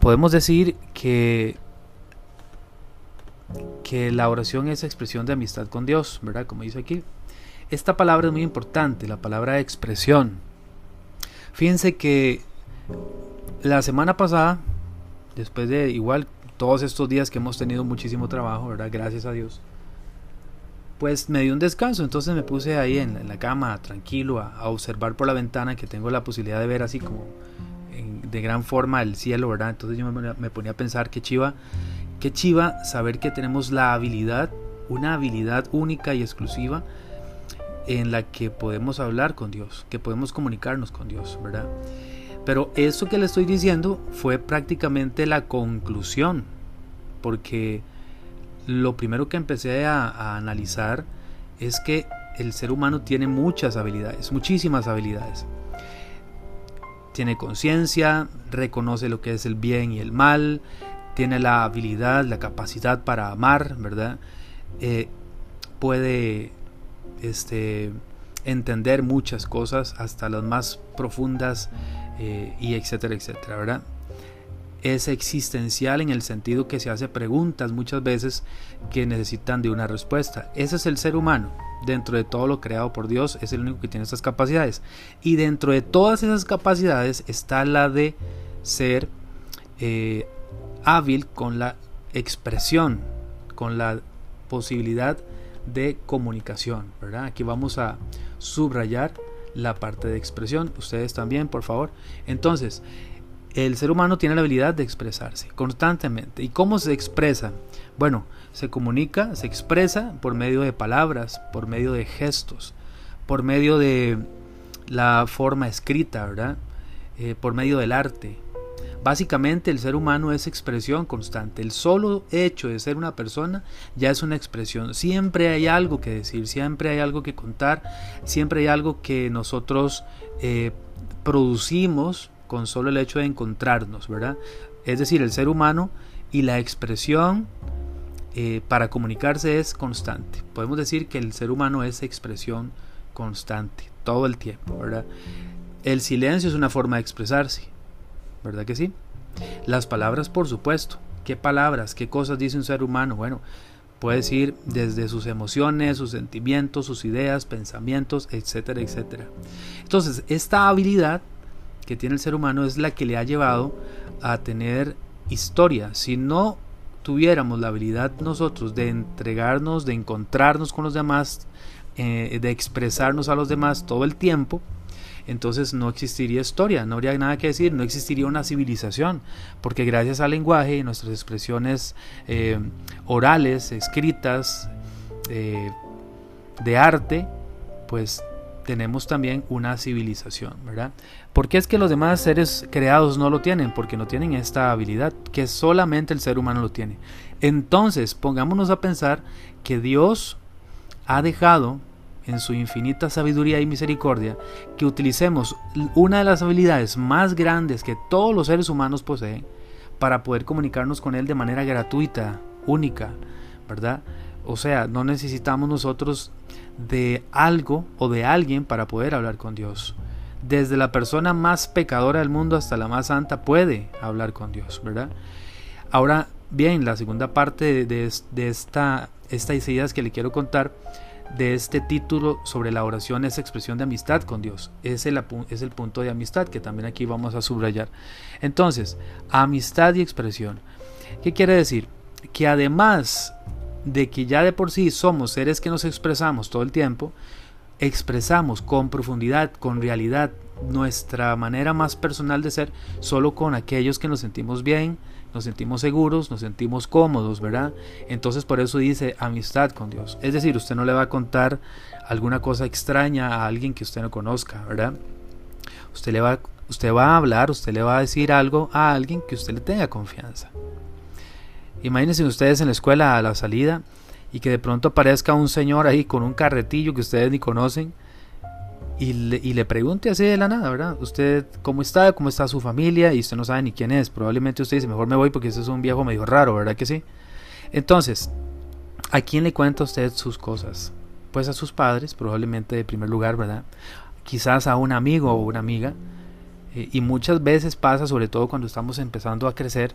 podemos decir que que la oración es expresión de amistad con Dios, ¿verdad? Como dice aquí. Esta palabra es muy importante, la palabra expresión. Fíjense que la semana pasada, después de igual todos estos días que hemos tenido muchísimo trabajo, ¿verdad? Gracias a Dios. Pues me di un descanso, entonces me puse ahí en, la cama tranquilo a, observar por la ventana que tengo la posibilidad de ver así como de gran forma el cielo, ¿verdad? Entonces yo me, ponía a pensar que chiva Qué chiva saber que tenemos la habilidad, una habilidad única y exclusiva en la que podemos hablar con Dios, que podemos comunicarnos con Dios, ¿verdad? Pero eso que le estoy diciendo fue prácticamente la conclusión, porque lo primero que empecé a analizar es que el ser humano tiene muchas habilidades, muchísimas habilidades. Tiene conciencia, reconoce lo que es el bien y el mal, tiene la habilidad, la capacidad para amar, ¿verdad? Eh, puede este, entender muchas cosas, hasta las más profundas, eh, y etcétera, etcétera, ¿verdad? Es existencial en el sentido que se hace preguntas muchas veces que necesitan de una respuesta. Ese es el ser humano. Dentro de todo lo creado por Dios es el único que tiene estas capacidades. Y dentro de todas esas capacidades está la de ser eh, hábil con la expresión, con la posibilidad de comunicación. Aquí vamos a subrayar la parte de expresión, ustedes también, por favor. Entonces, el ser humano tiene la habilidad de expresarse constantemente. ¿Y cómo se expresa? Bueno, se comunica, se expresa por medio de palabras, por medio de gestos, por medio de la forma escrita, ¿verdad? Eh, por medio del arte, Básicamente el ser humano es expresión constante. El solo hecho de ser una persona ya es una expresión. Siempre hay algo que decir, siempre hay algo que contar, siempre hay algo que nosotros eh, producimos con solo el hecho de encontrarnos, ¿verdad? Es decir, el ser humano y la expresión eh, para comunicarse es constante. Podemos decir que el ser humano es expresión constante, todo el tiempo, ¿verdad? El silencio es una forma de expresarse. ¿verdad que sí? Las palabras, por supuesto. ¿Qué palabras, qué cosas dice un ser humano? Bueno, puede decir desde sus emociones, sus sentimientos, sus ideas, pensamientos, etcétera, etcétera. Entonces, esta habilidad que tiene el ser humano es la que le ha llevado a tener historia. Si no tuviéramos la habilidad nosotros de entregarnos, de encontrarnos con los demás, eh, de expresarnos a los demás todo el tiempo, entonces no existiría historia, no habría nada que decir, no existiría una civilización, porque gracias al lenguaje y nuestras expresiones eh, orales, escritas, eh, de arte, pues tenemos también una civilización, ¿verdad? ¿Por qué es que los demás seres creados no lo tienen? Porque no tienen esta habilidad, que solamente el ser humano lo tiene. Entonces, pongámonos a pensar que Dios ha dejado en su infinita sabiduría y misericordia, que utilicemos una de las habilidades más grandes que todos los seres humanos poseen para poder comunicarnos con Él de manera gratuita, única, ¿verdad? O sea, no necesitamos nosotros de algo o de alguien para poder hablar con Dios. Desde la persona más pecadora del mundo hasta la más santa puede hablar con Dios, ¿verdad? Ahora, bien, la segunda parte de, esta, estas ideas que le quiero contar de este título sobre la oración es expresión de amistad con Dios. Es el, es el punto de amistad que también aquí vamos a subrayar. Entonces, amistad y expresión. ¿Qué quiere decir? Que además de que ya de por sí somos seres que nos expresamos todo el tiempo, expresamos con profundidad, con realidad, nuestra manera más personal de ser solo con aquellos que nos sentimos bien, nos sentimos seguros, nos sentimos cómodos, ¿verdad? Entonces por eso dice amistad con Dios. Es decir, usted no le va a contar alguna cosa extraña a alguien que usted no conozca, ¿verdad? Usted le va, usted va a hablar, usted le va a decir algo a alguien que usted le tenga confianza. Imagínense ustedes en la escuela a la salida y que de pronto aparezca un señor ahí con un carretillo que ustedes ni conocen y le, pregunte así de la nada, ¿verdad? Usted, ¿cómo está? ¿Cómo está su familia? Y usted no sabe ni quién es. Probablemente usted dice, mejor me voy porque ese es un viejo medio raro, ¿verdad que sí? Entonces, ¿a quién le cuenta usted sus cosas? Pues a sus padres, probablemente de primer lugar, ¿verdad? Quizás a un amigo o una amiga. Eh, y muchas veces pasa, sobre todo cuando estamos empezando a crecer,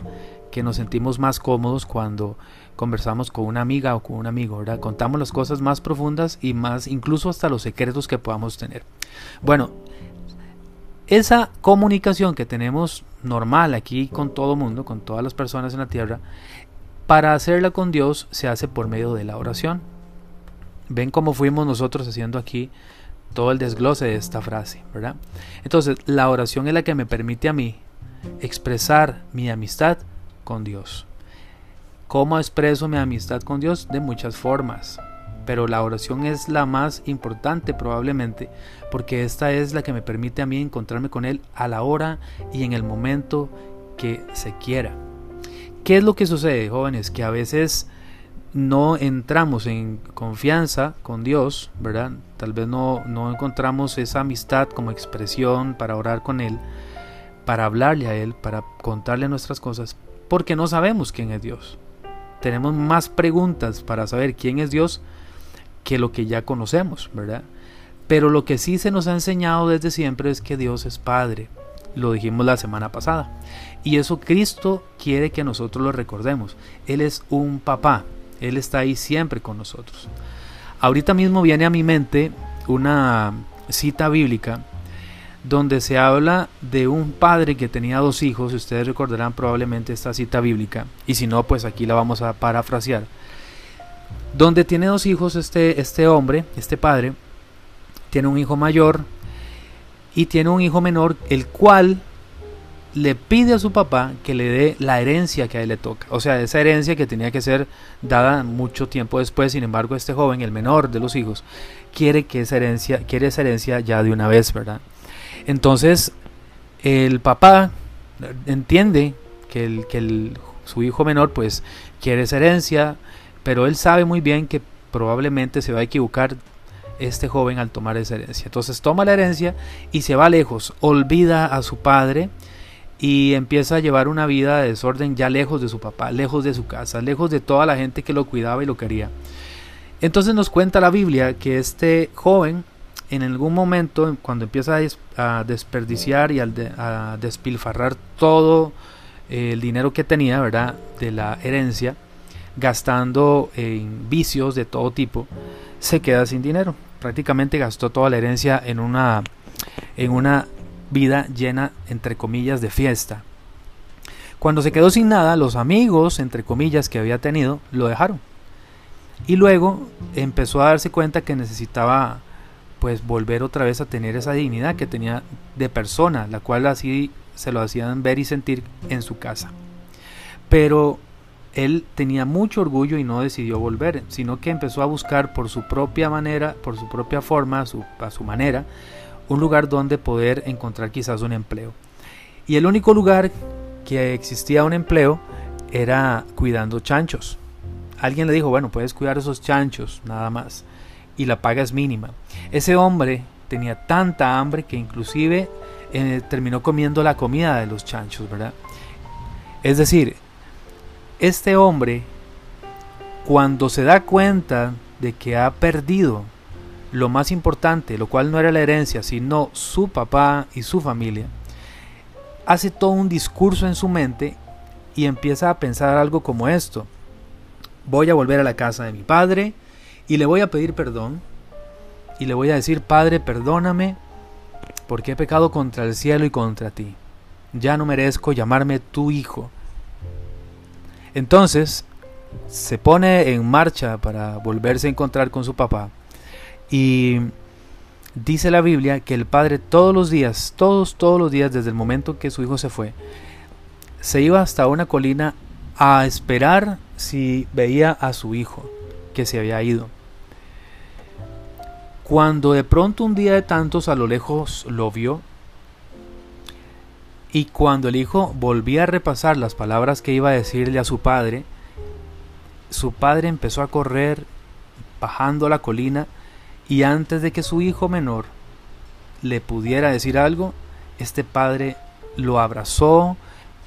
que nos sentimos más cómodos cuando conversamos con una amiga o con un amigo, ¿verdad? Contamos las cosas más profundas y más, incluso hasta los secretos que podamos tener. Bueno, esa comunicación que tenemos normal aquí con todo mundo, con todas las personas en la tierra, para hacerla con Dios se hace por medio de la oración. Ven cómo fuimos nosotros haciendo aquí todo el desglose de esta frase, ¿verdad? Entonces, la oración es la que me permite a mí expresar mi amistad con Dios. ¿Cómo expreso mi amistad con Dios? De muchas formas. Pero la oración es la más importante probablemente porque esta es la que me permite a mí encontrarme con Él a la hora y en el momento que se quiera. ¿Qué es lo que sucede, jóvenes? Que a veces no entramos en confianza con Dios, ¿verdad? Tal vez no, no encontramos esa amistad como expresión para orar con Él, para hablarle a Él, para contarle nuestras cosas, porque no sabemos quién es Dios. Tenemos más preguntas para saber quién es Dios que lo que ya conocemos, ¿verdad? Pero lo que sí se nos ha enseñado desde siempre es que Dios es Padre. Lo dijimos la semana pasada. Y eso Cristo quiere que nosotros lo recordemos. Él es un papá. Él está ahí siempre con nosotros. Ahorita mismo viene a mi mente una cita bíblica donde se habla de un padre que tenía dos hijos, ustedes recordarán probablemente esta cita bíblica, y si no, pues aquí la vamos a parafrasear, donde tiene dos hijos este, este hombre, este padre, tiene un hijo mayor y tiene un hijo menor, el cual le pide a su papá que le dé la herencia que a él le toca. O sea, esa herencia que tenía que ser dada mucho tiempo después. Sin embargo, este joven, el menor de los hijos, quiere que esa herencia, quiere esa herencia ya de una vez, ¿verdad? Entonces, el papá entiende que, el, que su hijo menor, pues, quiere esa herencia, pero él sabe muy bien que probablemente se va a equivocar este joven al tomar esa herencia. Entonces toma la herencia y se va lejos, olvida a su padre y empieza a llevar una vida de desorden ya lejos de su papá, lejos de su casa, lejos de toda la gente que lo cuidaba y lo quería. Entonces nos cuenta la Biblia que este joven en algún momento cuando empieza a, desperdiciar y a, despilfarrar todo el dinero que tenía, ¿verdad? De la herencia, gastando en vicios de todo tipo, se queda sin dinero. Prácticamente gastó toda la herencia en una en una vida llena, entre comillas, de fiesta. Cuando se quedó sin nada, los amigos, entre comillas, que había tenido, lo dejaron. Y luego empezó a darse cuenta que necesitaba pues volver otra vez a tener esa dignidad que tenía de persona, la cual así se lo hacían ver y sentir en su casa. Pero él tenía mucho orgullo y no decidió volver, sino que empezó a buscar por su propia manera, por su propia forma, su, a su manera, un lugar donde poder encontrar quizás un empleo. Y el único lugar que existía un empleo era cuidando chanchos. Alguien le dijo, bueno, puedes cuidar esos chanchos, nada más. Y la paga es mínima. Ese hombre tenía tanta hambre que inclusive eh, terminó comiendo la comida de los chanchos, ¿verdad? Es decir, este hombre, cuando se da cuenta de que ha perdido lo más importante, lo cual no era la herencia, sino su papá y su familia, hace todo un discurso en su mente y empieza a pensar algo como esto. Voy a volver a la casa de mi padre y le voy a pedir perdón y le voy a decir, Padre, perdóname porque he pecado contra el cielo y contra ti. Ya no merezco llamarme tu hijo. Entonces se pone en marcha para volverse a encontrar con su papá y dice la Biblia que el padre todos los días, todos, todos los días, desde el momento que su hijo se fue, se iba hasta una colina a esperar si veía a su hijo que se había ido. Cuando de pronto un día de tantos a lo lejos lo vio, y cuando el hijo volvía a repasar las palabras que iba a decirle a su padre, su padre empezó a correr bajando la colina y antes de que su hijo menor le pudiera decir algo, este padre lo abrazó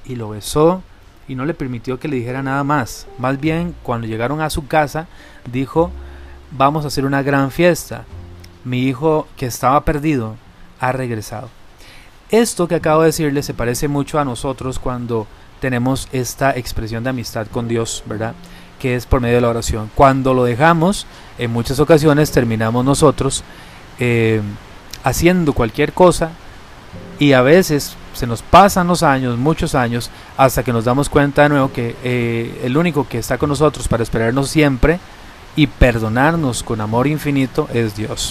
y lo besó y no le permitió que le dijera nada más. Más bien, cuando llegaron a su casa, dijo, vamos a hacer una gran fiesta. Mi hijo que estaba perdido ha regresado. Esto que acabo de decirle se parece mucho a nosotros cuando tenemos esta expresión de amistad con Dios, ¿verdad? Que es por medio de la oración. Cuando lo dejamos, en muchas ocasiones terminamos nosotros eh, haciendo cualquier cosa y a veces se nos pasan los años, muchos años, hasta que nos damos cuenta de nuevo que eh, el único que está con nosotros para esperarnos siempre y perdonarnos con amor infinito es Dios.